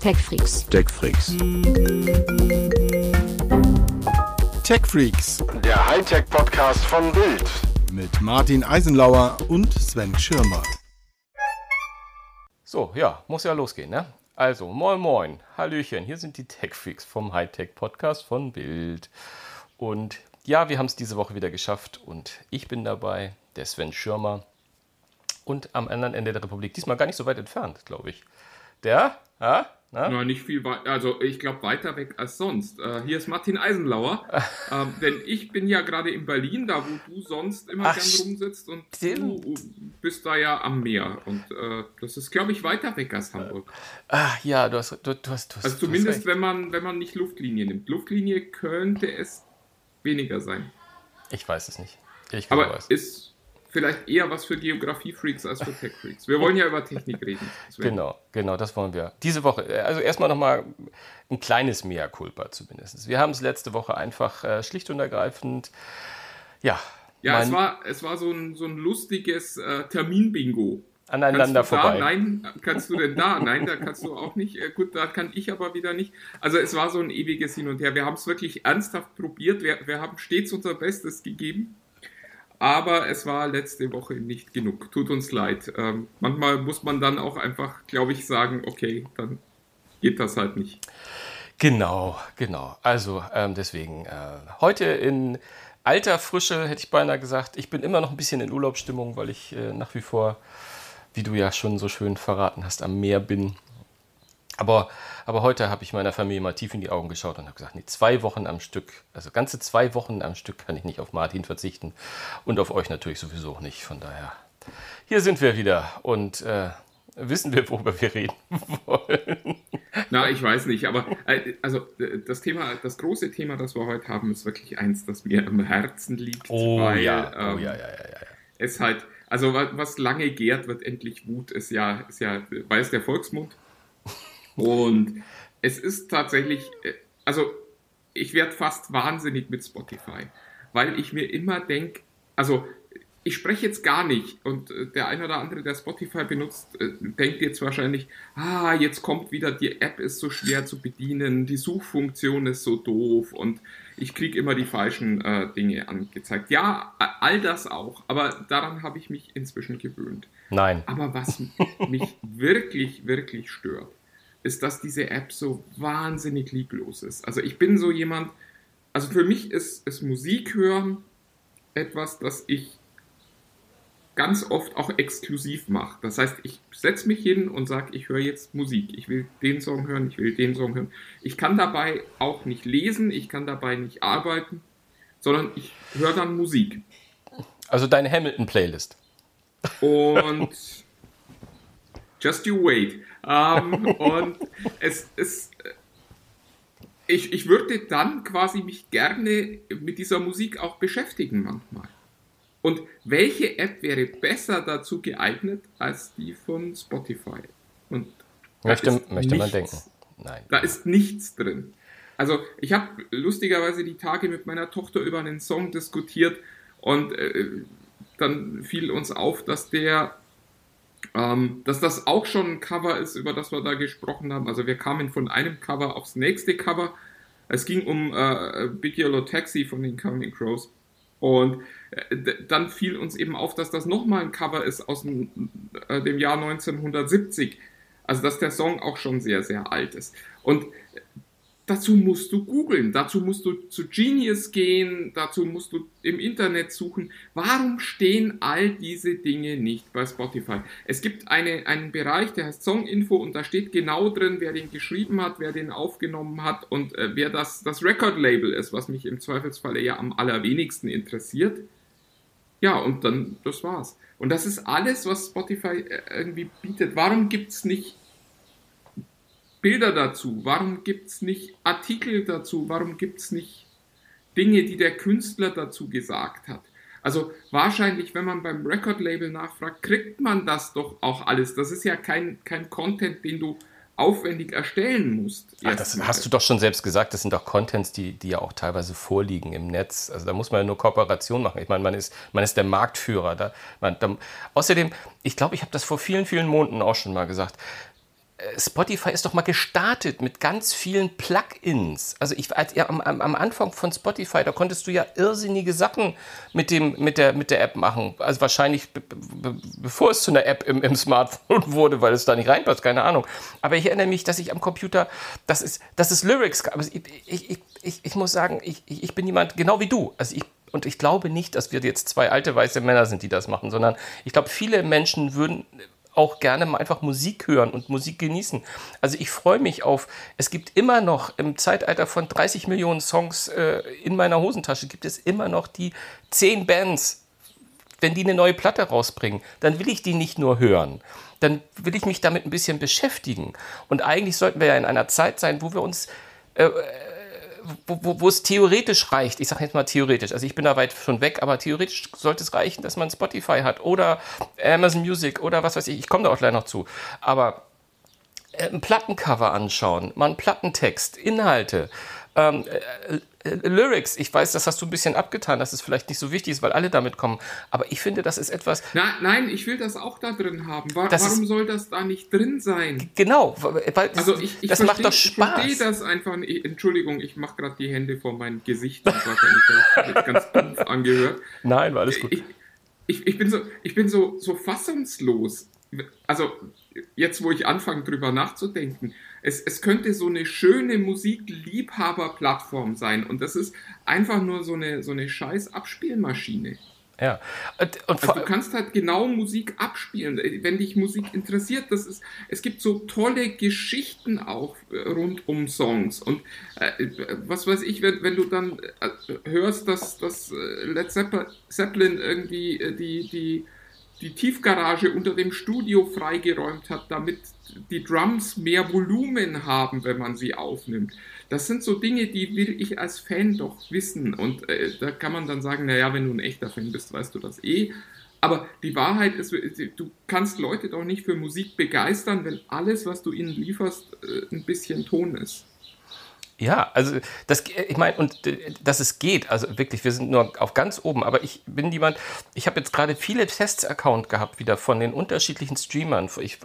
TechFreaks. TechFreaks. TechFreaks Der Hightech-Podcast von Bild. mit Martin Eisenlauer und Sven Schirmer. So, ja, muss ja losgehen, ne? Also, moin moin, Hallöchen, hier sind die Techfreaks vom Hightech Podcast von Bild. Und ja, wir haben es diese Woche wieder geschafft und ich bin dabei, der Sven Schirmer und am anderen Ende der Republik, diesmal gar nicht so weit entfernt, glaube ich. Der, ja, na? Na, nicht viel weiter, also ich glaube weiter weg als sonst. Äh, hier ist Martin Eisenlauer, ähm, denn ich bin ja gerade in Berlin, da wo du sonst immer Ach, gern rumsitzt und stimmt. du bist da ja am Meer und äh, das ist, glaube ich, weiter weg als Hamburg. Ah, ja, du hast, du, du hast, du hast Also du hast zumindest, recht. wenn man, wenn man nicht Luftlinie nimmt. Luftlinie könnte es weniger sein. Ich weiß es nicht. Ich Aber weiß. ist vielleicht eher was für Geografie-Freaks als für Tech-Freaks. Wir wollen ja über Technik reden. Sven. Genau, genau, das wollen wir. Diese Woche, äh, also erstmal nochmal ein kleines Mea culpa zumindest. Wir haben es letzte Woche einfach äh, schlicht und ergreifend, ja, Ja, es war, es war so ein, so ein lustiges äh, Termin-Bingo. aneinander vorbei. Da? Nein, kannst du denn da? Nein, da kannst du auch nicht. Äh, gut, da kann ich aber wieder nicht. Also es war so ein ewiges Hin und Her. Wir haben es wirklich ernsthaft probiert. Wir, wir haben stets unser Bestes gegeben. Aber es war letzte Woche nicht genug. Tut uns leid. Ähm, manchmal muss man dann auch einfach, glaube ich, sagen, okay, dann geht das halt nicht. Genau, genau. Also ähm, deswegen äh, heute in alter Frische hätte ich beinahe gesagt. Ich bin immer noch ein bisschen in Urlaubsstimmung, weil ich äh, nach wie vor, wie du ja schon so schön verraten hast, am Meer bin. Aber, aber heute habe ich meiner Familie mal tief in die Augen geschaut und habe gesagt, nee, zwei Wochen am Stück, also ganze zwei Wochen am Stück kann ich nicht auf Martin verzichten und auf euch natürlich sowieso auch nicht. Von daher, hier sind wir wieder und äh, wissen wir, worüber wir reden wollen. Na, ich weiß nicht, aber äh, also äh, das Thema, das große Thema, das wir heute haben, ist wirklich eins, das mir am Herzen liegt. Oh weil, ja, oh ähm, ja, ja, ja, ja. es halt, also wa- was lange gärt, wird endlich Wut, ist ja, ist ja, weiß der Volksmund. Und es ist tatsächlich, äh, also ich werde fast wahnsinnig mit Spotify, weil ich mir immer denke, also ich spreche jetzt gar nicht und äh, der eine oder andere, der Spotify benutzt, äh, denkt jetzt wahrscheinlich, ah, jetzt kommt wieder, die App ist so schwer zu bedienen, die Suchfunktion ist so doof und ich kriege immer die falschen äh, Dinge angezeigt. Ja, all das auch, aber daran habe ich mich inzwischen gewöhnt. Nein. Aber was mich wirklich, wirklich stört, ist, dass diese App so wahnsinnig lieblos ist. Also ich bin so jemand, also für mich ist, ist Musik hören etwas, das ich ganz oft auch exklusiv mache. Das heißt, ich setze mich hin und sage, ich höre jetzt Musik. Ich will den Song hören, ich will den Song hören. Ich kann dabei auch nicht lesen, ich kann dabei nicht arbeiten, sondern ich höre dann Musik. Also deine Hamilton-Playlist. Und just you wait. Ähm, und es ist. Ich, ich würde dann quasi mich gerne mit dieser Musik auch beschäftigen manchmal. Und welche App wäre besser dazu geeignet als die von Spotify? Und Möchte, möchte man nichts. denken. Nein. Da ist nichts drin. Also ich habe lustigerweise die Tage mit meiner Tochter über einen Song diskutiert und äh, dann fiel uns auf, dass der, ähm, dass das auch schon ein Cover ist, über das wir da gesprochen haben. Also wir kamen von einem Cover aufs nächste Cover. Es ging um äh, Big Yellow Taxi von den Counting Crows. Und äh, dann fiel uns eben auf, dass das nochmal ein Cover ist aus dem, äh, dem Jahr 1970. Also dass der Song auch schon sehr, sehr alt ist. Und dazu musst du googeln, dazu musst du zu Genius gehen, dazu musst du im Internet suchen. Warum stehen all diese Dinge nicht bei Spotify? Es gibt eine, einen Bereich, der heißt Songinfo und da steht genau drin, wer den geschrieben hat, wer den aufgenommen hat und äh, wer das, das Record-Label ist, was mich im Zweifelsfalle ja am allerwenigsten interessiert. Ja, und dann, das war's. Und das ist alles, was Spotify äh, irgendwie bietet. Warum gibt's nicht Bilder dazu? Warum gibt's nicht Artikel dazu? Warum gibt's nicht Dinge, die der Künstler dazu gesagt hat? Also wahrscheinlich, wenn man beim Record-Label nachfragt, kriegt man das doch auch alles. Das ist ja kein, kein Content, den du aufwendig erstellen musst. Ach, das hast du doch schon selbst gesagt, das sind doch Contents, die, die ja auch teilweise vorliegen im Netz. Also da muss man ja nur Kooperation machen. Ich meine, man ist, man ist der Marktführer. Da, man, da, außerdem, ich glaube, ich habe das vor vielen, vielen Monaten auch schon mal gesagt. Spotify ist doch mal gestartet mit ganz vielen Plugins. Also ich ja, am, am, Anfang von Spotify, da konntest du ja irrsinnige Sachen mit dem mit der mit der App machen. Also wahrscheinlich be, be, bevor es zu einer App im, im, Smartphone wurde, weil es da nicht reinpasst, keine Ahnung. Aber ich erinnere mich, dass ich am Computer, das ist das ist Lyrics. Also ich, ich, ich, ich muss sagen, ich, ich bin jemand genau wie du. Also ich und ich glaube nicht, dass wir jetzt zwei alte weiße Männer sind, die das machen, sondern ich glaube, viele Menschen würden auch gerne mal einfach Musik hören und Musik genießen. Also ich freue mich auf, es gibt immer noch im Zeitalter von 30 Millionen Songs äh, in meiner Hosentasche, gibt es immer noch die 10 Bands. Wenn die eine neue Platte rausbringen, dann will ich die nicht nur hören. Dann will ich mich damit ein bisschen beschäftigen. Und eigentlich sollten wir ja in einer Zeit sein, wo wir uns äh, wo, wo, wo es theoretisch reicht, ich sage jetzt mal theoretisch, also ich bin da weit schon weg, aber theoretisch sollte es reichen, dass man Spotify hat oder Amazon Music oder was weiß ich, ich komme da auch gleich noch zu. Aber äh, ein Plattencover anschauen, mal einen Plattentext, Inhalte, ähm, äh, äh, Lyrics, ich weiß, das hast du ein bisschen abgetan, dass es vielleicht nicht so wichtig ist, weil alle damit kommen. Aber ich finde, das ist etwas. Na, nein, ich will das auch da drin haben. War, warum ist, soll das da nicht drin sein? Genau, weil also ich, ich das versteh, macht doch Spaß. Ich verstehe das einfach nicht. Entschuldigung, ich mache gerade die Hände vor mein Gesicht. Das wahrscheinlich ganz dumpf angehört. Nein, war alles gut. Ich, ich, ich bin so, ich bin so, so fassungslos. Also jetzt, wo ich anfange, drüber nachzudenken es, es könnte so eine schöne Musikliebhaberplattform sein und das ist einfach nur so eine, so eine scheiß Abspielmaschine. Ja. Und, und also du kannst halt genau Musik abspielen, wenn dich Musik interessiert. Das ist, es gibt so tolle Geschichten auch äh, rund um Songs. Und äh, was weiß ich, wenn, wenn du dann äh, hörst, dass, dass äh, Led Zeppelin irgendwie äh, die, die die Tiefgarage unter dem Studio freigeräumt hat, damit die Drums mehr Volumen haben, wenn man sie aufnimmt. Das sind so Dinge, die will ich als Fan doch wissen. Und äh, da kann man dann sagen, naja, wenn du ein echter Fan bist, weißt du das eh. Aber die Wahrheit ist, du kannst Leute doch nicht für Musik begeistern, wenn alles, was du ihnen lieferst, äh, ein bisschen Ton ist. Ja, also das, ich meine, und dass es geht, also wirklich, wir sind nur auf ganz oben, aber ich bin jemand, ich habe jetzt gerade viele Tests-Account gehabt wieder von den unterschiedlichen Streamern. Ich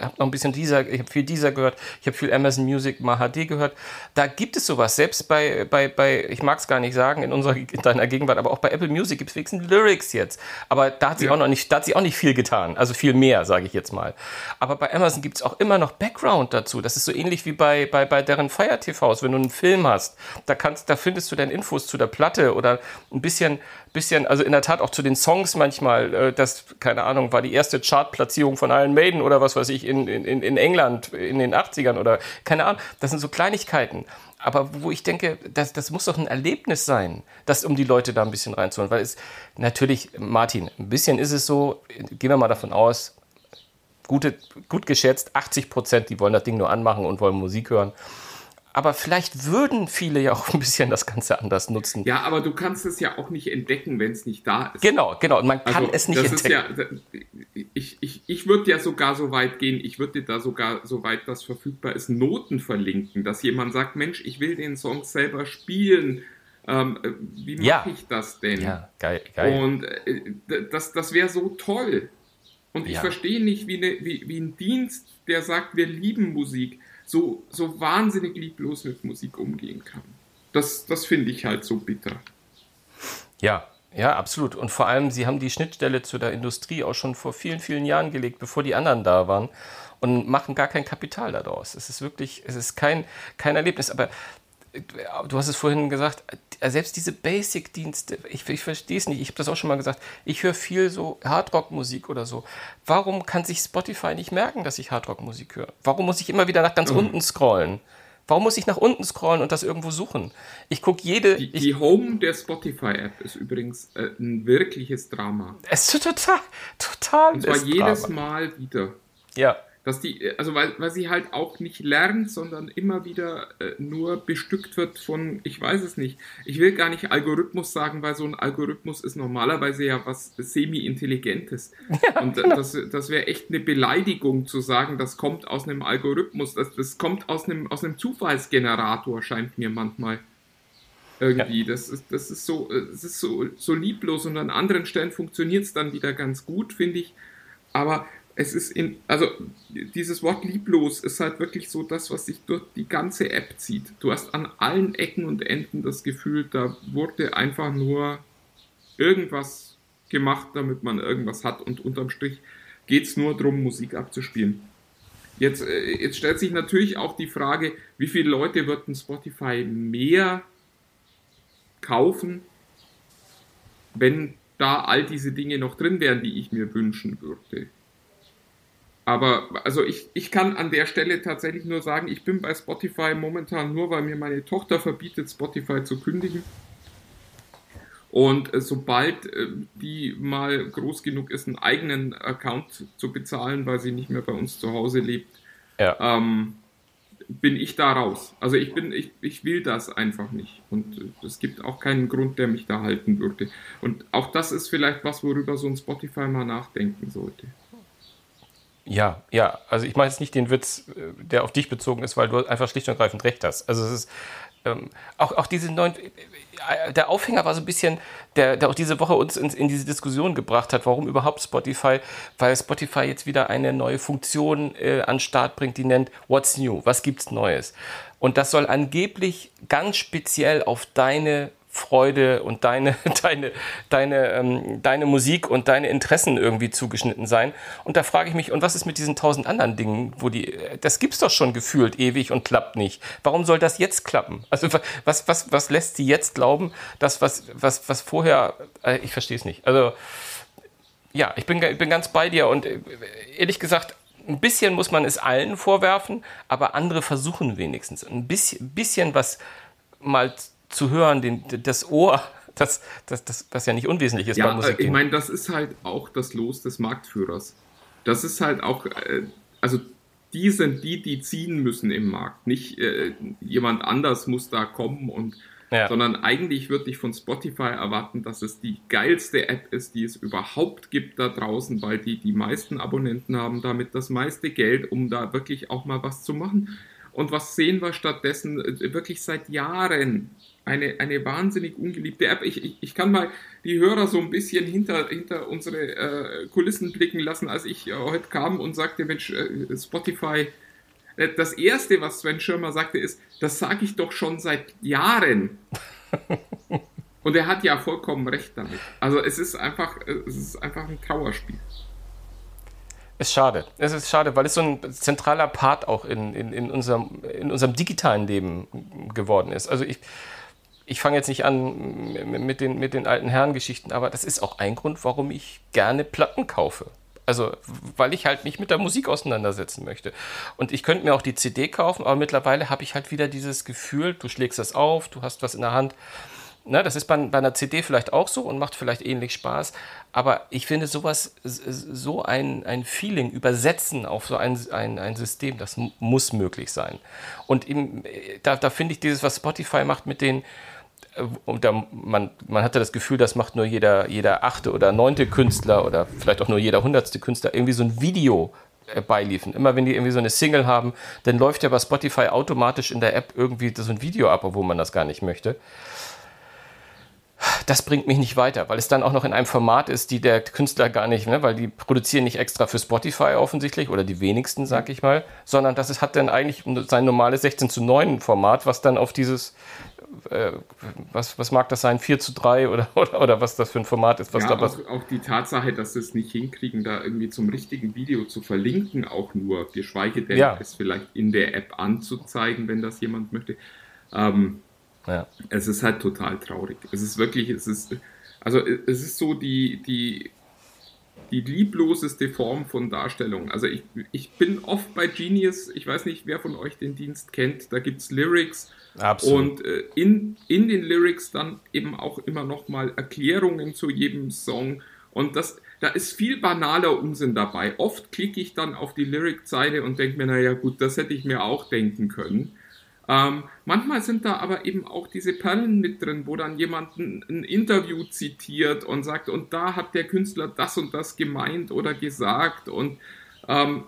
habe noch ein bisschen dieser, ich habe viel dieser gehört, ich habe viel Amazon Music, mal HD gehört. Da gibt es sowas, selbst bei, bei, bei ich mag es gar nicht sagen, in unserer, in deiner Gegenwart, aber auch bei Apple Music gibt es wenigstens Lyrics jetzt. Aber da hat sie ja. auch noch nicht, da hat sie auch nicht viel getan, also viel mehr, sage ich jetzt mal. Aber bei Amazon gibt es auch immer noch Background dazu. Das ist so ähnlich wie bei, bei, bei deren Fire TVs, wenn du einen Film hast, da kannst, da findest du dann Infos zu der Platte oder ein bisschen, bisschen, also in der Tat auch zu den Songs manchmal. Äh, das, keine Ahnung, war die erste Chartplatzierung von Iron Maiden oder was weiß ich in, in, in England in den 80ern oder keine Ahnung. Das sind so Kleinigkeiten. Aber wo ich denke, das, das muss doch ein Erlebnis sein, das um die Leute da ein bisschen reinzuholen. Weil es natürlich, Martin, ein bisschen ist es so, gehen wir mal davon aus, gute, gut geschätzt, 80 Prozent, die wollen das Ding nur anmachen und wollen Musik hören aber vielleicht würden viele ja auch ein bisschen das Ganze anders nutzen. Ja, aber du kannst es ja auch nicht entdecken, wenn es nicht da ist. Genau, genau. Und man kann also, es nicht entdecken. Ja, ich ich, ich würde ja sogar so weit gehen, ich würde dir da sogar, soweit das verfügbar ist, Noten verlinken, dass jemand sagt, Mensch, ich will den Song selber spielen. Ähm, äh, wie mache ja. ich das denn? Ja, geil, geil. Und äh, das, das wäre so toll. Und ich ja. verstehe nicht, wie, eine, wie, wie ein Dienst, der sagt, wir lieben Musik, so, so wahnsinnig lieblos mit Musik umgehen kann. Das, das finde ich halt so bitter. Ja, ja, absolut. Und vor allem, sie haben die Schnittstelle zu der Industrie auch schon vor vielen, vielen Jahren gelegt, bevor die anderen da waren und machen gar kein Kapital daraus. Es ist wirklich, es ist kein, kein Erlebnis. Aber du hast es vorhin gesagt, selbst diese Basic-Dienste, ich, ich verstehe es nicht, ich habe das auch schon mal gesagt, ich höre viel so Hardrock-Musik oder so. Warum kann sich Spotify nicht merken, dass ich Hardrock-Musik höre? Warum muss ich immer wieder nach ganz mhm. unten scrollen? Warum muss ich nach unten scrollen und das irgendwo suchen? Ich gucke jede. Die, die Home der Spotify-App ist übrigens äh, ein wirkliches Drama. Es ist total, total. Und zwar jedes Drama. Mal wieder. Ja dass die, also weil, weil sie halt auch nicht lernt, sondern immer wieder äh, nur bestückt wird von, ich weiß es nicht, ich will gar nicht Algorithmus sagen, weil so ein Algorithmus ist normalerweise ja was semi-intelligentes. Ja, Und äh, genau. das, das wäre echt eine Beleidigung zu sagen, das kommt aus einem Algorithmus, das, das kommt aus einem, aus einem Zufallsgenerator, scheint mir manchmal. Irgendwie. Ja. Das ist, das ist so, äh, das ist so, so lieblos und an anderen Stellen funktioniert es dann wieder ganz gut, finde ich. Aber es ist in, also dieses Wort lieblos ist halt wirklich so das, was sich durch die ganze App zieht. Du hast an allen Ecken und Enden das Gefühl, da wurde einfach nur irgendwas gemacht, damit man irgendwas hat und unterm Strich geht es nur darum, Musik abzuspielen. Jetzt, äh, jetzt stellt sich natürlich auch die Frage, wie viele Leute würden Spotify mehr kaufen, wenn da all diese Dinge noch drin wären, die ich mir wünschen würde. Aber also ich, ich kann an der Stelle tatsächlich nur sagen, ich bin bei Spotify momentan nur, weil mir meine Tochter verbietet, Spotify zu kündigen. Und äh, sobald äh, die mal groß genug ist, einen eigenen Account zu bezahlen, weil sie nicht mehr bei uns zu Hause lebt, ja. ähm, bin ich da raus. Also ich bin, ich, ich will das einfach nicht. Und äh, es gibt auch keinen Grund, der mich da halten würde. Und auch das ist vielleicht was, worüber so ein Spotify mal nachdenken sollte. Ja, ja, also ich meine jetzt nicht den Witz, äh, der auf dich bezogen ist, weil du einfach schlicht und ergreifend recht hast. Also es ist ähm, auch, auch diese neuen, äh, der Aufhänger war so ein bisschen, der, der auch diese Woche uns in, in, diese Diskussion gebracht hat, warum überhaupt Spotify, weil Spotify jetzt wieder eine neue Funktion äh, an Start bringt, die nennt What's New, was gibt's Neues? Und das soll angeblich ganz speziell auf deine Freude und deine, deine, deine, ähm, deine Musik und deine Interessen irgendwie zugeschnitten sein. Und da frage ich mich, und was ist mit diesen tausend anderen Dingen, wo die, das gibt's doch schon gefühlt ewig und klappt nicht. Warum soll das jetzt klappen? Also was, was, was lässt sie jetzt glauben, dass was, was, was vorher, äh, ich verstehe es nicht. Also ja, ich bin, bin ganz bei dir und äh, ehrlich gesagt, ein bisschen muss man es allen vorwerfen, aber andere versuchen wenigstens ein bisschen, bisschen was mal zu hören, den, das Ohr, das, das, das, das ja nicht unwesentlich ist ja, bei Musik. Ich meine, das ist halt auch das Los des Marktführers. Das ist halt auch, äh, also die sind die, die ziehen müssen im Markt. Nicht äh, jemand anders muss da kommen und ja. sondern eigentlich würde ich von Spotify erwarten, dass es die geilste App ist, die es überhaupt gibt da draußen, weil die die meisten Abonnenten haben, damit das meiste Geld, um da wirklich auch mal was zu machen. Und was sehen wir stattdessen? Äh, wirklich seit Jahren eine, eine wahnsinnig ungeliebte App. Ich, ich, ich kann mal die Hörer so ein bisschen hinter, hinter unsere äh, Kulissen blicken lassen, als ich äh, heute kam und sagte, Mensch, äh, Spotify, äh, das Erste, was Sven Schirmer sagte, ist, das sage ich doch schon seit Jahren. und er hat ja vollkommen recht damit. Also es ist einfach, es ist einfach ein Trauerspiel. Ist schade. Es ist schade, weil es so ein zentraler Part auch in, in, in, unserem, in unserem digitalen Leben geworden ist. Also ich, ich fange jetzt nicht an mit den, mit den alten Herrengeschichten, aber das ist auch ein Grund, warum ich gerne Platten kaufe. Also, weil ich halt mich mit der Musik auseinandersetzen möchte. Und ich könnte mir auch die CD kaufen, aber mittlerweile habe ich halt wieder dieses Gefühl, du schlägst das auf, du hast was in der Hand. Na, das ist bei, bei einer CD vielleicht auch so und macht vielleicht ähnlich Spaß. Aber ich finde sowas, so ein, ein Feeling übersetzen auf so ein, ein, ein System, das muss möglich sein. Und im, da, da finde ich dieses, was Spotify macht mit den, und da, man, man hatte das Gefühl, das macht nur jeder, jeder achte oder neunte Künstler oder vielleicht auch nur jeder hundertste Künstler irgendwie so ein Video äh, beiliefen. Immer wenn die irgendwie so eine Single haben, dann läuft ja bei Spotify automatisch in der App irgendwie so ein Video ab, obwohl man das gar nicht möchte. Das bringt mich nicht weiter, weil es dann auch noch in einem Format ist, die der Künstler gar nicht, ne, weil die produzieren nicht extra für Spotify offensichtlich oder die wenigsten, sag ich mal, sondern das ist, hat dann eigentlich sein normales 16 zu 9 Format, was dann auf dieses äh, was, was mag das sein, 4 zu 3 oder, oder, oder was das für ein Format ist? Was ja, da, was auch, auch die Tatsache, dass sie es nicht hinkriegen, da irgendwie zum richtigen Video zu verlinken, auch nur, geschweige denn ja. es vielleicht in der App anzuzeigen, wenn das jemand möchte. Ähm, ja. Es ist halt total traurig. Es ist wirklich, es ist, also es ist so die, die, die liebloseste Form von Darstellung. Also ich, ich bin oft bei Genius, ich weiß nicht, wer von euch den Dienst kennt, da gibt es Lyrics Absolut. Und äh, in, in den Lyrics dann eben auch immer nochmal Erklärungen zu jedem Song. Und das, da ist viel banaler Unsinn dabei. Oft klicke ich dann auf die Lyric-Zeile und denke mir, naja gut, das hätte ich mir auch denken können. Ähm, manchmal sind da aber eben auch diese Perlen mit drin, wo dann jemand ein, ein, Interview zitiert und sagt, und da hat der Künstler das und das gemeint oder gesagt. Und ähm,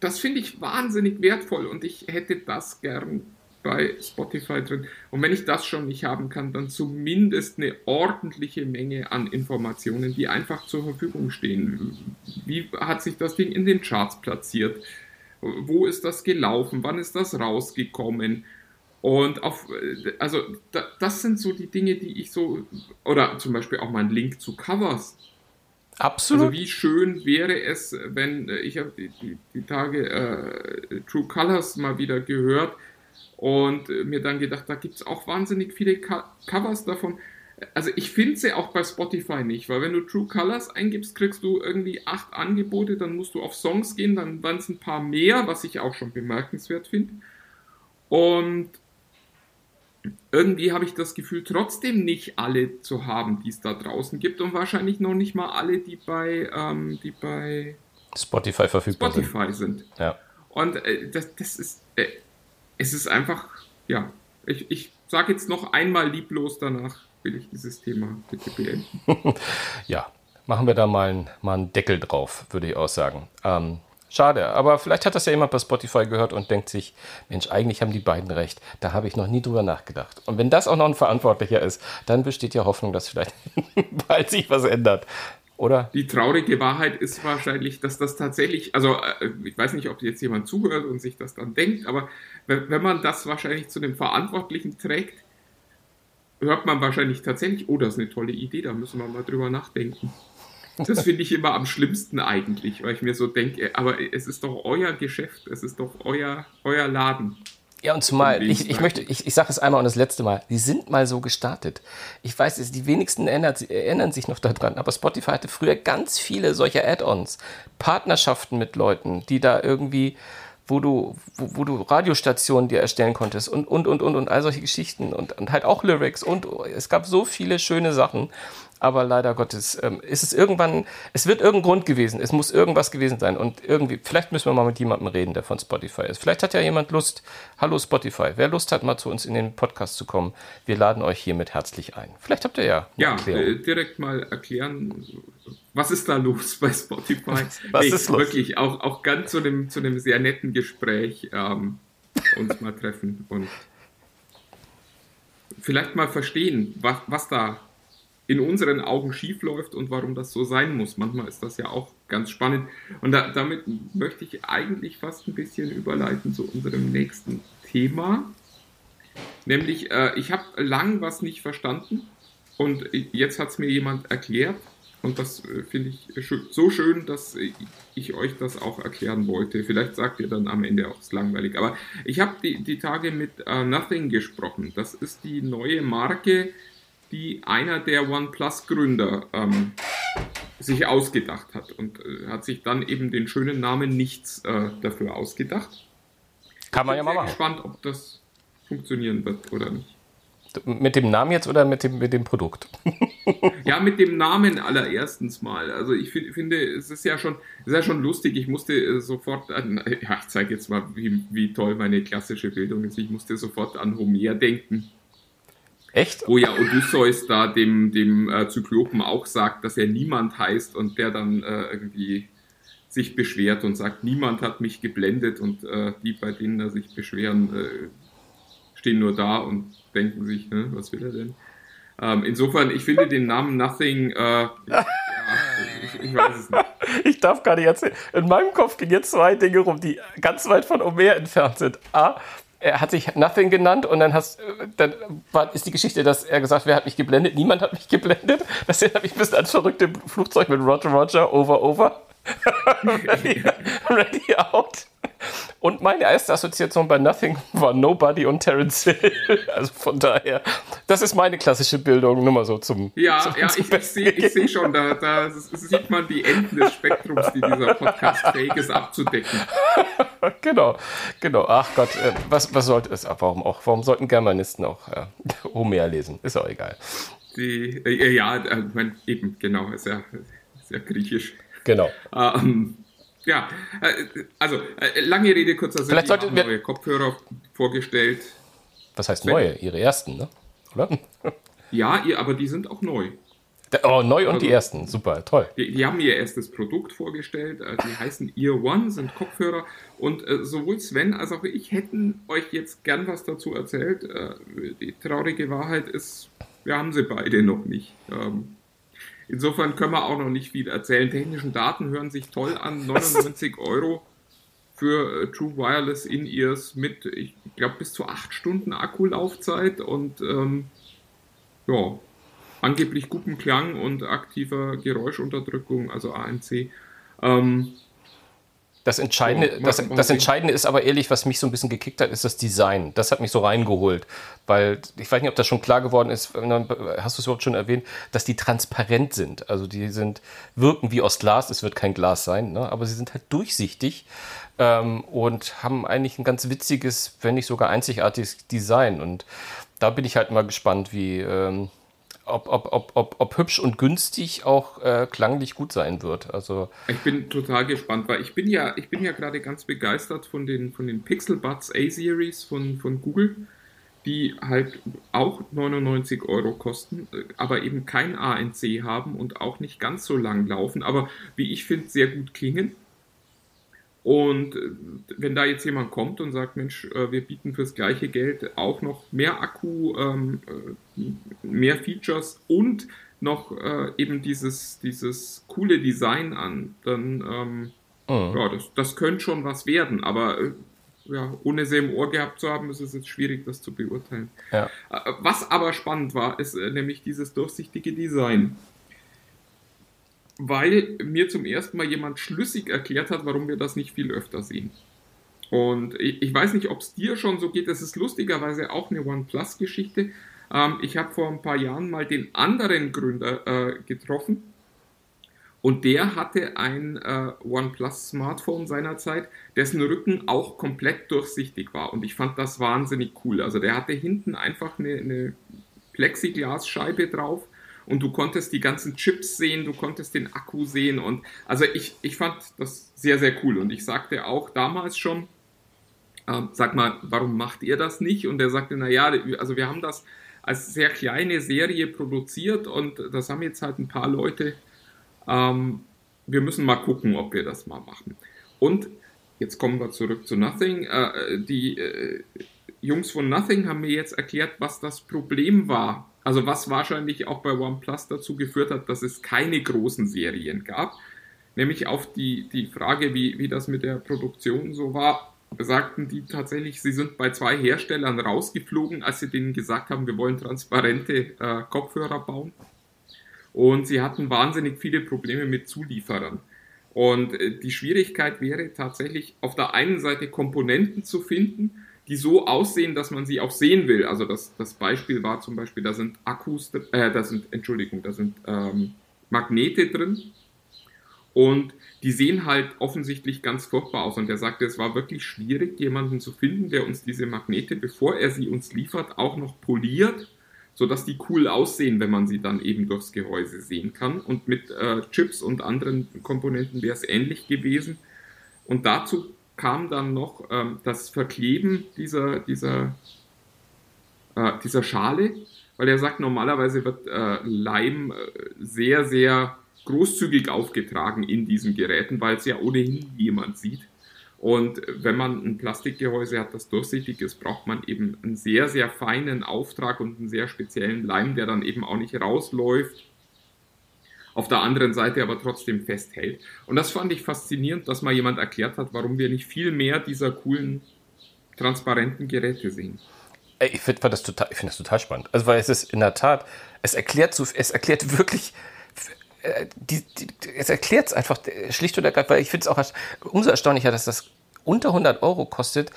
das finde ich wahnsinnig wertvoll und ich hätte das gern bei Spotify drin. Und wenn ich das schon nicht haben kann, dann zumindest eine ordentliche Menge an Informationen, die einfach zur Verfügung stehen. Wie hat sich das Ding in den Charts platziert? Wo ist das gelaufen? Wann ist das rausgekommen? Und auf, also das sind so die Dinge, die ich so, oder zum Beispiel auch mal ein Link zu Covers. Absolut. Also wie schön wäre es, wenn äh, ich habe die, die, die, Tage äh, True Colors mal wieder gehört und äh, mir dann gedacht, da gibt es auch wahnsinnig viele Co Covers davon. Also ich finde sie auch bei Spotify nicht, weil wenn du True Colors eingibst, kriegst du irgendwie acht Angebote, dann musst du auf Songs gehen, dann waren es ein paar mehr, was ich auch schon bemerkenswert finde. Und irgendwie habe ich das Gefühl, trotzdem nicht alle zu haben, die es da draußen gibt und wahrscheinlich noch nicht mal alle, die bei, ähm, die bei Spotify verfügbar Spotify sind. sind. Ja. Und äh, das, das ist, äh, es ist einfach, ja, ich, ich sage jetzt noch einmal lieblos, danach will ich dieses Thema bitte beenden. ja, machen wir da mal, ein, mal einen Deckel drauf, würde ich auch sagen. Ähm, Schade, aber vielleicht hat das ja jemand bei Spotify gehört und denkt sich, Mensch, eigentlich haben die beiden recht. Da habe ich noch nie drüber nachgedacht. Und wenn das auch noch ein Verantwortlicher ist, dann besteht ja Hoffnung, dass vielleicht bald sich was ändert. Oder? Die traurige Wahrheit ist wahrscheinlich, dass das tatsächlich, also äh, ich weiß nicht, ob jetzt jemand zuhört und sich das dann denkt, aber wenn man das wahrscheinlich zu dem Verantwortlichen trägt, hört man wahrscheinlich tatsächlich, oh, das ist eine tolle Idee, da müssen wir mal drüber nachdenken. Das finde ich immer am schlimmsten eigentlich, weil ich mir so denke, aber es ist doch euer Geschäft, es ist doch euer, euer Laden. Ja, und zumal, ich, ich möchte, ich, ich sage es einmal und das letzte Mal, die sind mal so gestartet. Ich weiß, die wenigsten erinnern, erinnern sich noch daran, aber Spotify hatte früher ganz viele solcher Add-ons, Partnerschaften mit Leuten, die da irgendwie, wo du, wo, wo, du Radiostationen dir erstellen konntest und, und, und, und, und all solche Geschichten und, und halt auch Lyrics und es gab so viele schöne Sachen aber leider Gottes ähm, ist es irgendwann, es wird irgendein Grund gewesen, es muss irgendwas gewesen sein und irgendwie, vielleicht müssen wir mal mit jemandem reden, der von Spotify ist. Vielleicht hat ja jemand Lust, hallo Spotify, wer Lust hat, mal zu uns in den Podcast zu kommen, wir laden euch hiermit herzlich ein. Vielleicht habt ihr ja Ja, äh, direkt mal erklären, was ist da los bei Spotify? was nee, ist los? Wirklich, auch, auch ganz zu einem, zu einem sehr netten Gespräch ähm, uns mal treffen und vielleicht mal verstehen, was, was da in unseren Augen schief läuft und warum das so sein muss. Manchmal ist das ja auch ganz spannend. Und da, damit möchte ich eigentlich fast ein bisschen überleiten zu unserem nächsten Thema. Nämlich, äh, ich habe lang was nicht verstanden und jetzt hat es mir jemand erklärt. Und das äh, finde ich so schön, dass ich euch das auch erklären wollte. Vielleicht sagt ihr dann am Ende auch, es langweilig. Aber ich habe die, die Tage mit uh, Nothing gesprochen. Das ist die neue Marke, die einer der OnePlus-Gründer ähm, sich ausgedacht hat und äh, hat sich dann eben den schönen Namen Nichts äh, dafür ausgedacht. Kann man ja mal machen. Ich bin gespannt, ob das funktionieren wird oder nicht. Mit dem Namen jetzt oder mit dem, mit dem Produkt? ja, mit dem Namen allererstens mal. Also ich find, finde, es ist ja schon, es ist ja schon lustig. Ich musste äh, sofort an, ja, ich zeige jetzt mal, wie, wie toll meine klassische Bildung ist. Ich musste sofort an Homer denken. Echt? Wo ja Odysseus da dem, dem äh, Zyklopen auch sagt, dass er niemand heißt und der dann äh, irgendwie sich beschwert und sagt, niemand hat mich geblendet und äh, die, bei denen er sich beschweren, äh, stehen nur da und denken sich, ne, was will er denn? Ähm, insofern, ich finde den Namen Nothing, äh, ich, weiß es nicht. Ich darf gar nicht erzählen. In meinem Kopf gehen jetzt zwei Dinge rum, die ganz weit von Omer entfernt sind. A, er hat sich Nothing genannt und dann, hast, dann war, ist die Geschichte, dass er gesagt, wer hat mich geblendet? Niemand hat mich geblendet. Das habe ich ein bisschen als verrückte Flugzeug mit Roger Roger, over, over. ready, ready out. Und meine erste Assoziation bei Nothing war Nobody und Terence Hill. Also von daher, das ist meine klassische Bildung, nur mal so zum. Ja, zum, ja, zum ich, ich sehe seh schon, da, da sieht man die Enden des Spektrums, die dieser Podcast fähig ist abzudecken. genau, genau. Ach Gott, äh, was, was sollte es, warum auch, warum sollten Germanisten auch äh, Homer lesen? Ist auch egal. Die, äh, ja, äh, eben, genau, ist ja, ist ja griechisch. Genau. Ähm, ja, äh, also äh, lange Rede, kurzer Sinn. Vielleicht sollte neue Kopfhörer vorgestellt. Was heißt neue? Ihre ersten, ne? Oder? ja, aber die sind auch neu. Oh, neu und also, die ersten, super, toll. Die, die, haben ihr erstes Produkt vorgestellt, äh, die heißen Ear One, sind Kopfhörer und äh, sowohl Sven als auch ich hätten euch jetzt gern was dazu erzählt. Äh, die traurige Wahrheit ist, wir haben sie beide noch nicht. Ähm, insofern können wir auch noch nicht viel erzählen. Technischen Daten hören sich toll an, 99 Euro für äh, True Wireless In-Ears mit, ich glaube, bis zu 8 Stunden Akkulaufzeit und ähm, ja, angeblich guten Klang und aktiver Geräuschunterdrückung, also ANC. Ähm, das Entscheidende, das, das Entscheidende ist aber ehrlich, was mich so ein bisschen gekickt hat, ist das Design. Das hat mich so reingeholt. Weil ich weiß nicht, ob das schon klar geworden ist, hast du es überhaupt schon erwähnt, dass die transparent sind. Also die sind, wirken wie aus Glas, es wird kein Glas sein, ne? aber sie sind halt durchsichtig ähm, und haben eigentlich ein ganz witziges, wenn nicht sogar einzigartiges Design. Und da bin ich halt mal gespannt, wie, ähm, ob, ob, ob, ob, ob hübsch und günstig auch äh, klanglich gut sein wird. Also ich bin total gespannt, weil ich bin ja, ich bin ja gerade ganz begeistert von den, von den Pixel Buds A-Series von, von Google, die halt auch 99 Euro kosten, äh, aber eben kein ANC haben und auch nicht ganz so lang laufen, aber wie ich finde, sehr gut klingen. Und äh, wenn da jetzt jemand kommt und sagt, Mensch, äh, wir bieten fürs gleiche Geld auch noch mehr Akku, ähm, äh, mehr Features und noch eben dieses, dieses coole Design an, dann oh. ja, das, das könnte schon was werden. Aber ja, ohne sie im Ohr gehabt zu haben, ist es jetzt schwierig, das zu beurteilen. Ja. Was aber spannend war, ist nämlich dieses durchsichtige Design weil mir zum ersten Mal jemand schlüssig erklärt hat, warum wir das nicht viel öfter sehen. Und ich, weiß nicht, ob es dir schon so geht. Das ist lustigerweise auch eine OnePlus-Geschichte. Ähm, ich habe vor ein paar Jahren mal den anderen Gründer äh, getroffen. Und der hatte ein äh, OnePlus-Smartphone seinerzeit, dessen Rücken auch komplett durchsichtig war. Und ich fand das wahnsinnig cool. Also der hatte hinten einfach eine, eine Plexiglasscheibe drauf und du konntest die ganzen Chips sehen, du konntest den Akku sehen und also ich, ich fand das sehr, sehr cool und ich sagte auch damals schon, äh, sag mal, warum macht ihr das nicht? Und er sagte, naja, also wir haben das als sehr kleine Serie produziert und das haben jetzt halt ein paar Leute. Ähm, wir müssen mal gucken, ob wir das mal machen. Und jetzt kommen wir zurück zu Nothing. Äh, die äh, Jungs von Nothing haben mir jetzt erklärt, was das Problem war also was wahrscheinlich auch bei OnePlus dazu geführt hat, dass es keine großen Serien gab. Nämlich auf die, die Frage, wie, wie das mit der Produktion so war, sagten die tatsächlich, sie sind bei zwei Herstellern rausgeflogen, als sie denen gesagt haben, wir wollen transparente äh, Kopfhörer bauen. Und sie hatten wahnsinnig viele Probleme mit Zulieferern. Und äh, die Schwierigkeit wäre tatsächlich auf der einen Seite Komponenten zu finden, die so aussehen, dass man sie auch sehen will. Also das, das Beispiel war zum Beispiel, da sind Akkus, äh, da sind, Entschuldigung, da sind ähm, Magnete drin und die sehen halt offensichtlich ganz furchtbar aus. Und er sagte, es war wirklich schwierig, jemanden zu finden, der uns diese Magnete, bevor er sie uns liefert, auch noch poliert, sodass die cool aussehen, wenn man sie dann eben durchs Gehäuse sehen kann. Und mit äh, Chips und anderen Komponenten wäre es ähnlich gewesen. Und dazu kam dann noch ähm, das Verkleben dieser, dieser, äh, dieser Schale, weil er sagt, normalerweise wird äh, Leim äh, sehr, sehr großzügig aufgetragen in diesen Geräten, weil es ja ohnehin jemand sieht. Und wenn man ein Plastikgehäuse hat, das durchsichtig ist, braucht man eben einen sehr, sehr feinen Auftrag und einen sehr speziellen Leim, der dann eben auch nicht rausläuft auf der anderen Seite aber trotzdem festhält. Und das fand ich faszinierend, dass mal jemand erklärt hat, warum wir nicht viel mehr dieser coolen, transparenten Geräte sehen. Ich finde das, total, find das total spannend. Also, weil es ist in der Tat, es erklärt, es erklärt wirklich äh, die, die, es erklärt es einfach schlicht und ergreifend, weil ich finde es auch umso erstaunlicher, dass das unter 100 Euro kostet,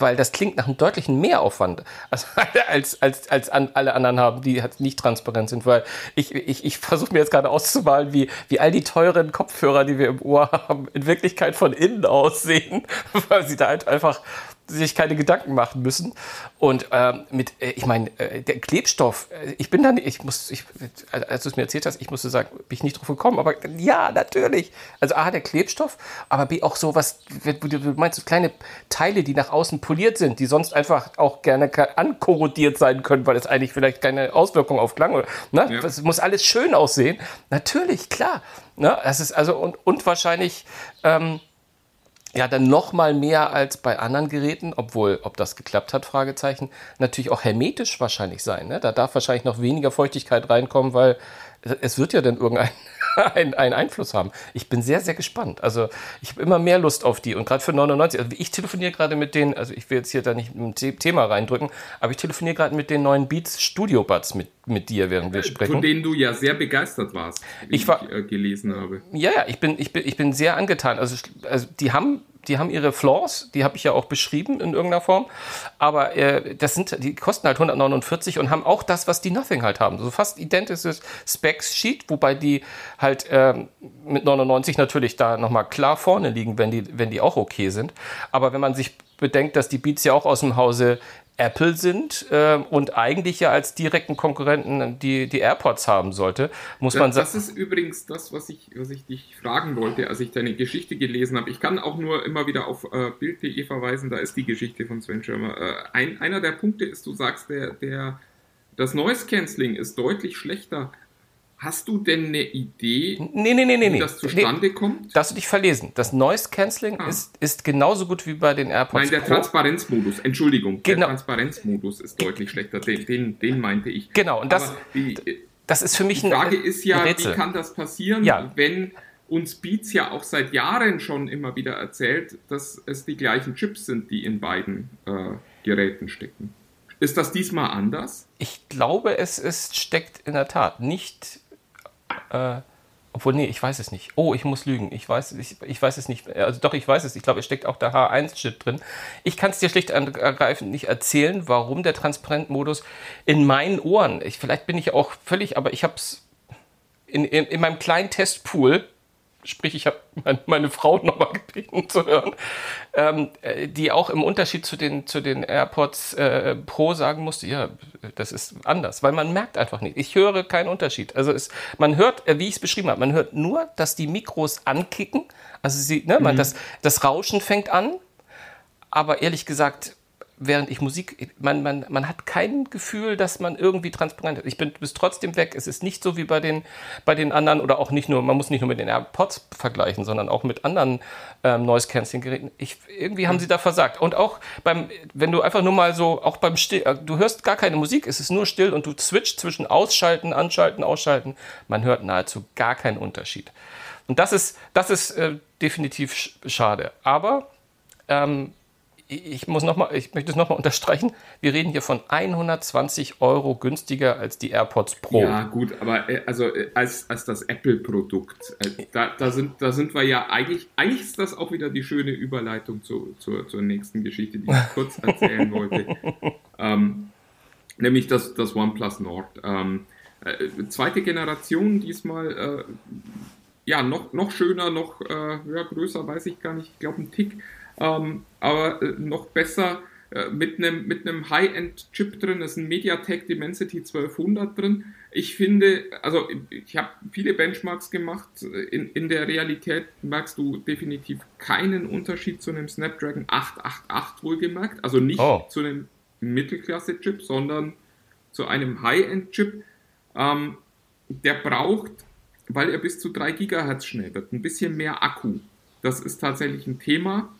weil das klingt nach einem deutlichen Mehraufwand, also, als, als, als an, alle anderen haben, die halt nicht transparent sind. Weil ich, ich, ich versuche mir jetzt gerade auszumalen, wie, wie all die teuren Kopfhörer, die wir im Ohr haben, in Wirklichkeit von innen aussehen, weil sie da halt einfach sich keine Gedanken machen müssen. Und ähm, mit, äh, ich meine, äh, der Klebstoff, äh, ich bin da nicht, ich muss, ich, als du es mir erzählt hast, ich musste sagen, bin ich nicht drauf gekommen, aber ja, natürlich. Also A, der Klebstoff, aber B, auch so was, du meinst, so kleine Teile, die nach außen poliert sind, die sonst einfach auch gerne ankorrodiert sein können, weil es eigentlich vielleicht keine Auswirkung auf Klang oder, ne? Ja. Es muss alles schön aussehen. Natürlich, klar. Ne? Das ist also, und, und wahrscheinlich, ähm, ja dann noch mal mehr als bei anderen Geräten, obwohl, ob das geklappt hat, Fragezeichen, natürlich auch hermetisch wahrscheinlich sein. Ne? Da darf wahrscheinlich noch weniger Feuchtigkeit reinkommen, weil es wird ja dann irgendein einen, einen Einfluss haben. Ich bin sehr, sehr gespannt. Also ich habe immer mehr Lust auf die. Und gerade für 99, also ich telefoniere gerade mit den, also ich will jetzt hier da nicht ein Thema reindrücken, aber ich telefoniere gerade mit den neuen Beats Studio Buds mit, mit dir, während wir sprechen. Von denen du ja sehr begeistert warst, wie ich, war, ich äh, gelesen habe. Ja, ja, ich bin, ich, bin, ich bin sehr angetan. Also, also die haben die haben ihre Flaws, die habe ich ja auch beschrieben in irgendeiner Form. Aber äh, das sind, die kosten halt 149 und haben auch das, was die Nothing halt haben. So fast identisches Specs-Sheet, wobei die halt äh, mit 99 natürlich da nochmal klar vorne liegen, wenn die, wenn die auch okay sind. Aber wenn man sich bedenkt, dass die Beats ja auch aus dem Hause Apple sind äh, und eigentlich ja als direkten Konkurrenten die, die AirPods haben sollte, muss man sagen. Das ist übrigens das, was ich, was ich dich fragen wollte, als ich deine Geschichte gelesen habe. Ich kann auch nur immer wieder auf äh, Bild.de verweisen, da ist die Geschichte von Sven Schirmer. Äh, ein, einer der Punkte ist, du sagst, der, der, das Noise Cancelling ist deutlich schlechter Hast du denn eine Idee, nee, nee, nee, wie das zustande kommt? Darfst du dich verlesen. Das Noise Cancelling ah. ist, ist genauso gut wie bei den AirPods Nein, der Pro. Transparenzmodus, Entschuldigung, genau. der Transparenzmodus ist deutlich schlechter. Den, den, den meinte ich. Genau, und das, die, das ist für mich die Frage ein, ist ja, Rätsel. wie kann das passieren, ja. wenn uns Beats ja auch seit Jahren schon immer wieder erzählt, dass es die gleichen Chips sind, die in beiden äh, Geräten stecken. Ist das diesmal anders? Ich glaube, es ist, steckt in der Tat nicht äh, obwohl, nee, ich weiß es nicht. Oh, ich muss lügen. Ich weiß, ich, ich weiß es nicht. Also doch, ich weiß es. Ich glaube, es steckt auch der H1-Chip drin. Ich kann es dir schlicht und ergreifend nicht erzählen, warum der Transparentmodus in meinen Ohren, ich, vielleicht bin ich auch völlig, aber ich habe es in, in, in meinem kleinen Testpool sprich, ich habe meine, Frau nochmal gebeten zu hören, ähm, äh, die auch im Unterschied zu den, zu den AirPods äh, Pro sagen musste, ja, das ist anders, weil man merkt einfach nicht. Ich höre keinen Unterschied. Also es, man hört, äh, wie ich es beschrieben habe, man hört nur, dass die Mikros ankicken, also sie, ne, mhm. man, das, das Rauschen fängt an, aber ehrlich gesagt, während ich Musik, man, man, man hat kein Gefühl, dass man irgendwie transparent ist. Ich bin bis trotzdem weg. Es ist nicht so wie bei den, bei den anderen oder auch nicht nur, man muss nicht nur mit den AirPods vergleichen, sondern auch mit anderen ähm, Noise Cancelling Geräten. Ich, irgendwie haben sie da versagt. Und auch beim, wenn du einfach nur mal so, auch beim Still, äh, du hörst gar keine Musik, es ist nur still und du switcht zwischen Ausschalten, Anschalten, Ausschalten. Man hört nahezu gar keinen Unterschied. Und das ist, das ist äh, definitiv schade. Aber ähm, ich muss noch mal, ich möchte es nochmal unterstreichen, wir reden hier von 120 Euro günstiger als die AirPods Pro. Ja, gut, aber äh, also äh, als, als das Apple-Produkt, äh, da, da, sind, da sind wir ja eigentlich, eigentlich ist das auch wieder die schöne Überleitung zu, zu, zur nächsten Geschichte, die ich kurz erzählen wollte. Ähm, nämlich das, das OnePlus Nord. Ähm, äh, zweite Generation diesmal, äh, ja, noch, noch schöner, noch äh, ja, größer, weiß ich gar nicht, ich glaube ein Tick ähm, aber äh, noch besser äh, mit einem mit High-End-Chip drin, ist ein MediaTek Dimensity 1200 drin. Ich finde, also ich habe viele Benchmarks gemacht. In, in der Realität merkst du definitiv keinen Unterschied zu einem Snapdragon 888 wohlgemerkt. Also nicht oh. zu einem Mittelklasse-Chip, sondern zu einem High-End-Chip. Ähm, der braucht, weil er bis zu 3 GHz schnell wird, ein bisschen mehr Akku. Das ist tatsächlich ein Thema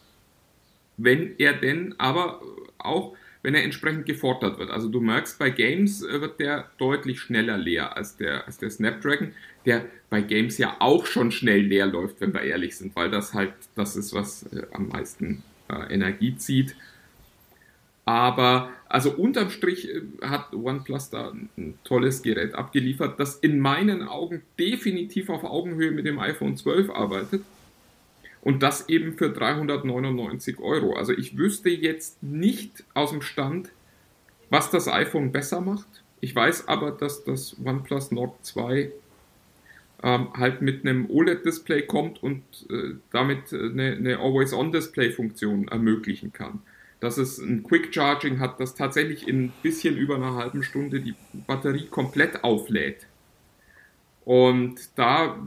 wenn er denn aber auch, wenn er entsprechend gefordert wird. Also du merkst, bei Games äh, wird der deutlich schneller leer als der, als der Snapdragon, der bei Games ja auch schon schnell leer läuft, wenn wir ehrlich sind, weil das halt das ist, was äh, am meisten äh, Energie zieht. Aber also unterm Strich äh, hat OnePlus da ein tolles Gerät abgeliefert, das in meinen Augen definitiv auf Augenhöhe mit dem iPhone 12 arbeitet. Und das eben für 399 Euro. Also ich wüsste jetzt nicht aus dem Stand, was das iPhone besser macht. Ich weiß aber, dass das OnePlus Nord 2 ähm, halt mit einem OLED-Display kommt und äh, damit eine, eine Always-On-Display-Funktion ermöglichen kann. dass es ein Quick Charging hat, das tatsächlich in ein bisschen über einer halben Stunde die Batterie komplett auflädt. Und da,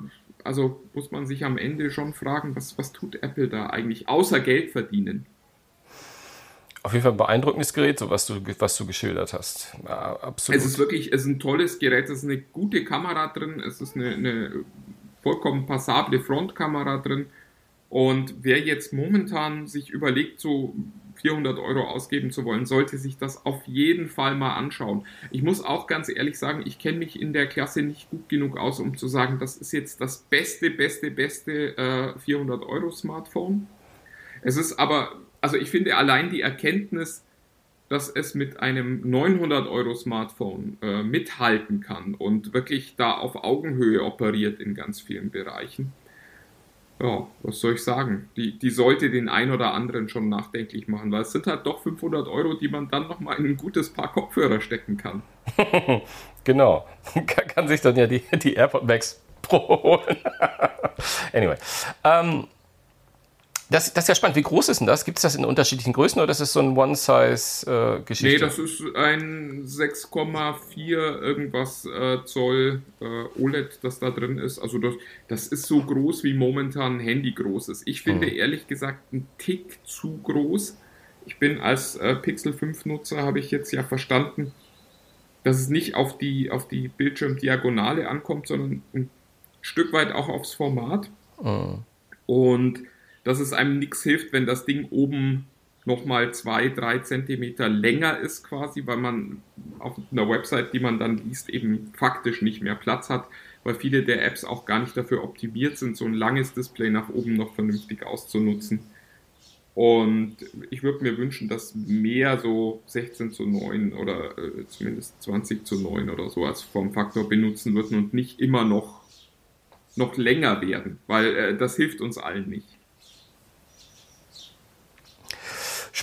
also muss man sich am Ende schon fragen, was, was tut Apple da eigentlich, außer Geld verdienen? Auf jeden Fall ein beeindruckendes Gerät, so was du, was du geschildert hast. Ja, absolut. Es ist wirklich, es ist ein tolles Gerät, es ist eine gute Kamera drin, es ist eine, eine vollkommen passable Frontkamera drin. Und wer jetzt momentan sich überlegt, so 400 Euro ausgeben zu wollen, sollte sich das auf jeden Fall mal anschauen. Ich muss auch ganz ehrlich sagen, ich kenne mich in der Klasse nicht gut genug aus, um zu sagen, das ist jetzt das beste, beste, beste äh, 400 Euro Smartphone. Es ist aber, also ich finde allein die Erkenntnis, dass es mit einem 900 Euro Smartphone äh, mithalten kann und wirklich da auf Augenhöhe operiert in ganz vielen Bereichen ja, was soll ich sagen? Die, die sollte den ein oder anderen schon nachdenklich machen, weil es sind halt doch 500 Euro, die man dann nochmal in ein gutes Paar Kopfhörer stecken kann. genau. kann, sich dann ja die, die AirPod Max Pro holen. anyway. Ähm, das, das ist ja spannend. Wie groß ist denn das? Gibt es das in unterschiedlichen Größen oder ist es so ein One-Size-Geschichte? nee, das ist ein 6,4 irgendwas äh, Zoll äh, OLED, das da drin ist. Also das, das ist so groß, wie momentan ein Handy groß ist. Ich finde mhm. ehrlich gesagt ein Tick zu groß. Ich bin als äh, Pixel 5-Nutzer, habe ich jetzt ja verstanden, dass es nicht auf die, auf die Bildschirmdiagonale ankommt, sondern ein Stück weit auch aufs Format. Mhm. Und dass es einem nichts hilft, wenn das Ding oben nochmal zwei, drei Zentimeter länger ist quasi, weil man auf einer Website, die man dann liest, eben faktisch nicht mehr Platz hat, weil viele der Apps auch gar nicht dafür optimiert sind, so ein langes Display nach oben noch vernünftig auszunutzen. Und ich würde mir wünschen, dass mehr so 16 zu 9 oder äh, zumindest 20 zu 9 oder so als Formfaktor benutzen würden und nicht immer noch, noch länger werden, weil äh, das hilft uns allen nicht.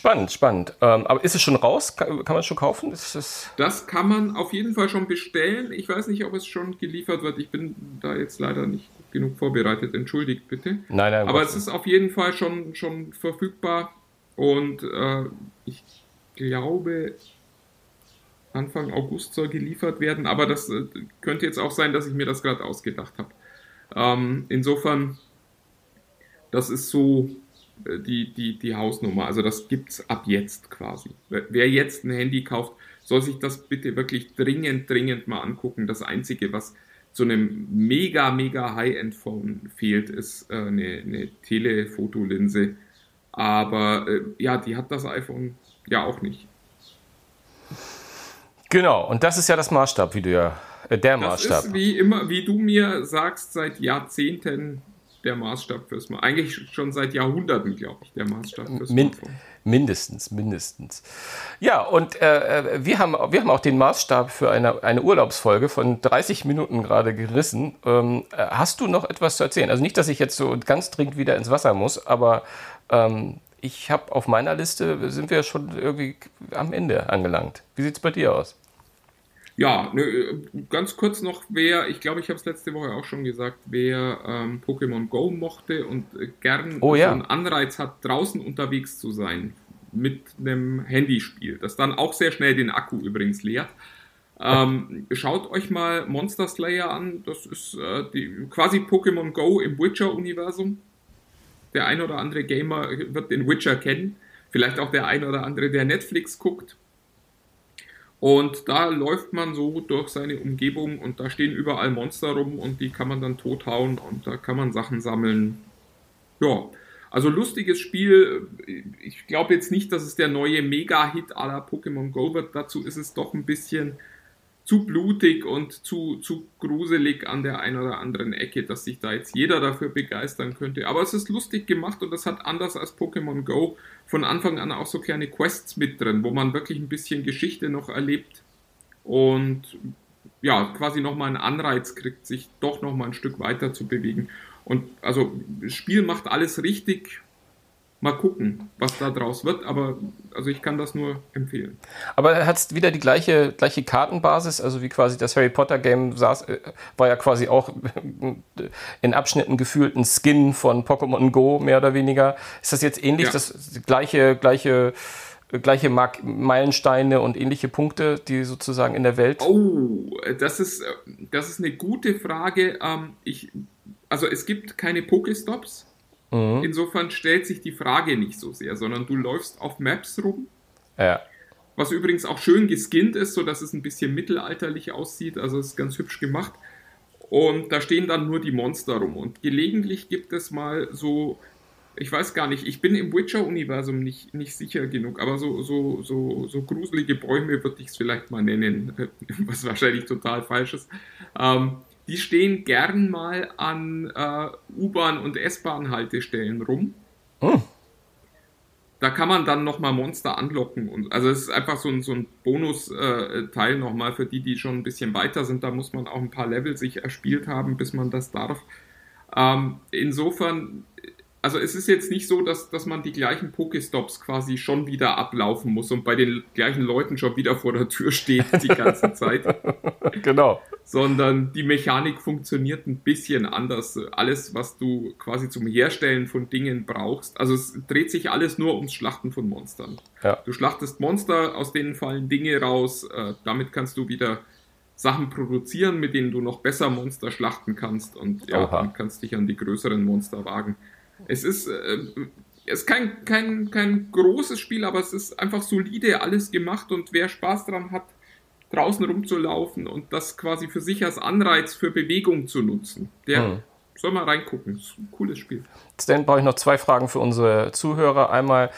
Spannend, spannend. Ähm, aber ist es schon raus? Kann, kann man es schon kaufen? Das, das kann man auf jeden Fall schon bestellen. Ich weiß nicht, ob es schon geliefert wird. Ich bin da jetzt leider nicht genug vorbereitet. Entschuldigt bitte. Nein, nein. Aber es ist auf jeden Fall schon, schon verfügbar. Und äh, ich glaube, Anfang August soll geliefert werden. Aber das äh, könnte jetzt auch sein, dass ich mir das gerade ausgedacht habe. Ähm, insofern, das ist so die, die, die Hausnummer. Also das gibt es ab jetzt quasi. Wer jetzt ein Handy kauft, soll sich das bitte wirklich dringend, dringend mal angucken. Das Einzige, was zu einem mega, mega High-End-Phone fehlt, ist äh, eine, eine Telefotolinse. Aber äh, ja, die hat das iPhone ja auch nicht. Genau, und das ist ja das Maßstab, wie du ja, äh, der Maßstab. Das ist wie immer, wie du mir sagst, seit Jahrzehnten der Maßstab fürs Smartphone. Eigentlich schon seit Jahrhunderten, glaube ich, der Maßstab fürs Min Smartphone. Mindestens, mindestens. Ja, und äh, äh, wir, haben, wir haben auch den Maßstab für eine, eine Urlaubsfolge von 30 Minuten gerade gerissen. Ähm, äh, hast du noch etwas zu erzählen? Also nicht, dass ich jetzt so ganz dringend wieder ins Wasser muss, aber ähm, ich habe auf meiner Liste, sind wir schon irgendwie am Ende angelangt. Wie sieht es bei dir aus? Ja, ne, ganz kurz noch, wer, ich glaube, ich habe es letzte Woche auch schon gesagt, wer ähm, Pokémon Go mochte und äh, gern oh, ja. so einen Anreiz hat, draußen unterwegs zu sein mit einem Handyspiel, das dann auch sehr schnell den Akku übrigens leert. Ähm, schaut euch mal Monster Slayer an, das ist äh, die, quasi Pokémon Go im Witcher-Universum. Der ein oder andere Gamer wird den Witcher kennen, vielleicht auch der ein oder andere, der Netflix guckt. Und da läuft man so durch seine Umgebung und da stehen überall Monster rum und die kann man dann tothauen und da kann man Sachen sammeln. Ja, also lustiges Spiel. Ich glaube jetzt nicht, dass es der neue Mega-Hit aller Pokémon Go wird. Dazu ist es doch ein bisschen zu blutig und zu, zu gruselig an der einen oder anderen Ecke, dass sich da jetzt jeder dafür begeistern könnte. Aber es ist lustig gemacht und das hat anders als Pokémon Go von Anfang an auch so kleine Quests mit drin, wo man wirklich ein bisschen Geschichte noch erlebt und ja, quasi nochmal einen Anreiz kriegt, sich doch nochmal ein Stück weiter zu bewegen. Und also, das Spiel macht alles richtig mal gucken, was da draus wird, aber also ich kann das nur empfehlen. Aber hat es wieder die gleiche, gleiche Kartenbasis, also wie quasi das Harry Potter Game saß, äh, war ja quasi auch in Abschnitten gefühlt ein Skin von Pokémon Go, mehr oder weniger. Ist das jetzt ähnlich, ja. das gleiche, gleiche gleiche Mark Meilensteine und ähnliche Punkte, die sozusagen in der Welt? Oh, das ist, das ist eine gute Frage. Ähm, ich, also es gibt keine Pokestops. Mhm. Insofern stellt sich die Frage nicht so sehr, sondern du läufst auf Maps rum. Ja. Was übrigens auch schön geskinnt ist, sodass es ein bisschen mittelalterlich aussieht. Also ist ganz hübsch gemacht. Und da stehen dann nur die Monster rum. Und gelegentlich gibt es mal so ich weiß gar nicht, ich bin im Witcher-Universum nicht, nicht sicher genug, aber so, so, so, so gruselige Bäume würde ich es vielleicht mal nennen, was wahrscheinlich total falsch ist. Ähm, die stehen gern mal an äh, U-Bahn- und S-Bahn-Haltestellen rum. Oh. Da kann man dann nochmal Monster anlocken. Und, also es ist einfach so ein, so ein Bonus-Teil äh, nochmal für die, die schon ein bisschen weiter sind. Da muss man auch ein paar Level sich erspielt haben, bis man das darf. Ähm, insofern also es ist jetzt nicht so, dass, dass man die gleichen Pokestops quasi schon wieder ablaufen muss und bei den gleichen Leuten schon wieder vor der Tür steht die ganze Zeit. genau. Sondern die Mechanik funktioniert ein bisschen anders. Alles, was du quasi zum Herstellen von Dingen brauchst, also es dreht sich alles nur ums Schlachten von Monstern. Ja. Du schlachtest Monster, aus denen fallen Dinge raus, äh, damit kannst du wieder Sachen produzieren, mit denen du noch besser Monster schlachten kannst und ja, dann kannst dich an die größeren Monster wagen. Es ist, äh, es ist kein, kein, kein großes Spiel, aber es ist einfach solide alles gemacht und wer Spaß daran hat, draußen rumzulaufen und das quasi für sich als Anreiz für Bewegung zu nutzen, der hm. soll mal reingucken. Das ist ein cooles Spiel. Dann brauche ich noch zwei Fragen für unsere Zuhörer. Einmal,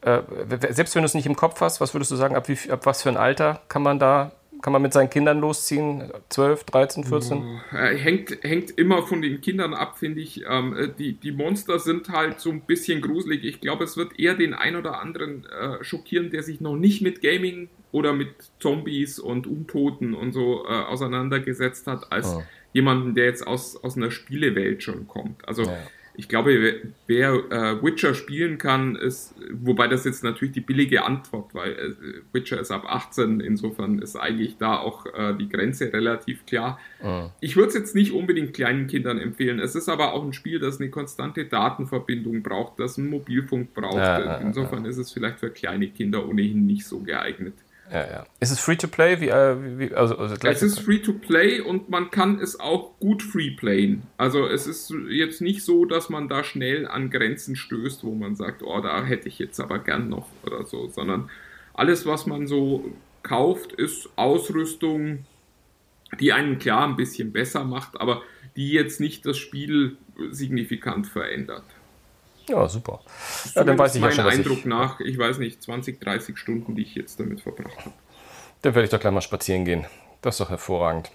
äh, selbst wenn du es nicht im Kopf hast, was würdest du sagen, ab, wie, ab was für ein Alter kann man da kann man mit seinen Kindern losziehen? 12, 13, 14? hängt, hängt immer von den Kindern ab, finde ich. Ähm, äh, die, die Monster sind halt so ein bisschen gruselig. Ich glaube, es wird eher den ein oder anderen äh, schockieren, der sich noch nicht mit Gaming oder mit Zombies und Untoten und so äh, auseinandergesetzt hat, als oh. jemanden, der jetzt aus, aus einer Spielewelt schon kommt. Also ja ich glaube, wer äh, Witcher spielen kann, ist, wobei das jetzt natürlich die billige Antwort, weil äh, Witcher ist ab 18, insofern ist eigentlich da auch äh, die Grenze relativ klar. Mhm. Ich würde es jetzt nicht unbedingt kleinen Kindern empfehlen. Es ist aber auch ein Spiel, das eine konstante Datenverbindung braucht, das einen Mobilfunk braucht. Ja, insofern ja. ist es vielleicht für kleine Kinder ohnehin nicht so geeignet. Ja, ja. Ist es free to play? Wie, äh, wie, also, also es ist free to play und man kann es auch gut free playen. Also es ist jetzt nicht so, dass man da schnell an Grenzen stößt, wo man sagt, oh, da hätte ich jetzt aber gern noch oder so, sondern alles, was man so kauft, ist Ausrüstung, die einen klar ein bisschen besser macht, aber die jetzt nicht das Spiel signifikant verändert. Ja, super. Ja, dann weiß ich ja schon, Eindruck ich, nach, ich weiß nicht, 20, 30 Stunden, die ich jetzt damit verbracht habe. Dann werde ich doch gleich mal spazieren gehen. Das ist doch hervorragend.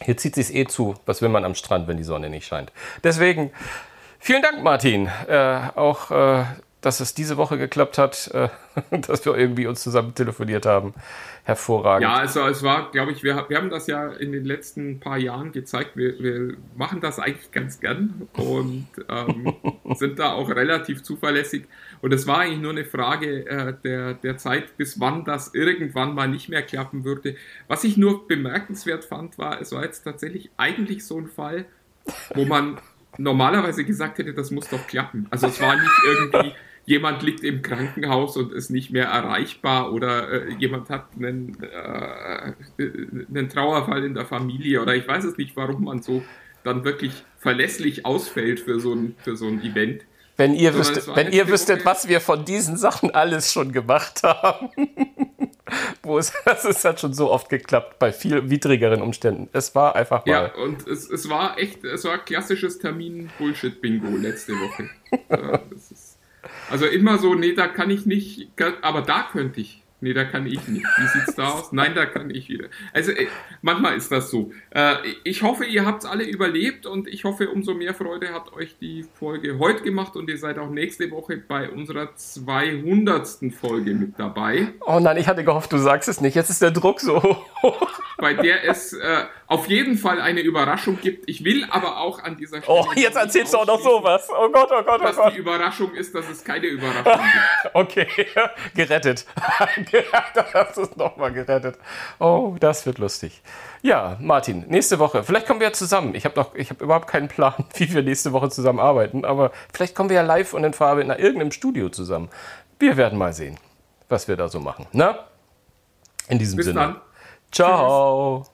Hier zieht es sich eh zu. Was will man am Strand, wenn die Sonne nicht scheint? Deswegen, vielen Dank, Martin. Äh, auch äh, dass es diese Woche geklappt hat, äh, dass wir irgendwie uns zusammen telefoniert haben. Hervorragend. Ja, also es war, glaube ich, wir, wir haben das ja in den letzten paar Jahren gezeigt. Wir, wir machen das eigentlich ganz gern und ähm, sind da auch relativ zuverlässig. Und es war eigentlich nur eine Frage äh, der, der Zeit, bis wann das irgendwann mal nicht mehr klappen würde. Was ich nur bemerkenswert fand, war, es war jetzt tatsächlich eigentlich so ein Fall, wo man normalerweise gesagt hätte, das muss doch klappen. Also es war nicht irgendwie jemand liegt im Krankenhaus und ist nicht mehr erreichbar oder äh, jemand hat einen, äh, einen Trauerfall in der Familie oder ich weiß es nicht, warum man so dann wirklich verlässlich ausfällt für so ein, für so ein Event. Wenn ihr, wüsstet, wenn ihr wüsstet, was wir von diesen Sachen alles schon gemacht haben. Wo es, das ist halt schon so oft geklappt bei viel widrigeren Umständen. Es war einfach mal. Ja, und es, es war echt, es war klassisches Termin-Bullshit-Bingo letzte Woche. ja, das ist also immer so, nee, da kann ich nicht, aber da könnte ich. Nee, da kann ich nicht. Wie sieht's da aus? Nein, da kann ich wieder. Also äh, manchmal ist das so. Äh, ich hoffe, ihr habt alle überlebt und ich hoffe, umso mehr Freude hat euch die Folge heute gemacht und ihr seid auch nächste Woche bei unserer 200. Folge mit dabei. Oh nein, ich hatte gehofft, du sagst es nicht. Jetzt ist der Druck so hoch. Bei der es äh, auf jeden Fall eine Überraschung gibt. Ich will aber auch an dieser Stelle. Oh, jetzt erzählst du auch noch sowas. Oh Gott, oh Gott, oh Gott. Was die Überraschung ist, dass es keine Überraschung gibt. Okay, gerettet. das ist nochmal gerettet. Oh, das wird lustig. Ja, Martin, nächste Woche. Vielleicht kommen wir ja zusammen. Ich habe noch, ich habe überhaupt keinen Plan, wie wir nächste Woche zusammen arbeiten, aber vielleicht kommen wir ja live und in Farbe in irgendeinem Studio zusammen. Wir werden mal sehen. was wir da so machen. Na? In diesem Bis Sinne. dann. Ciao.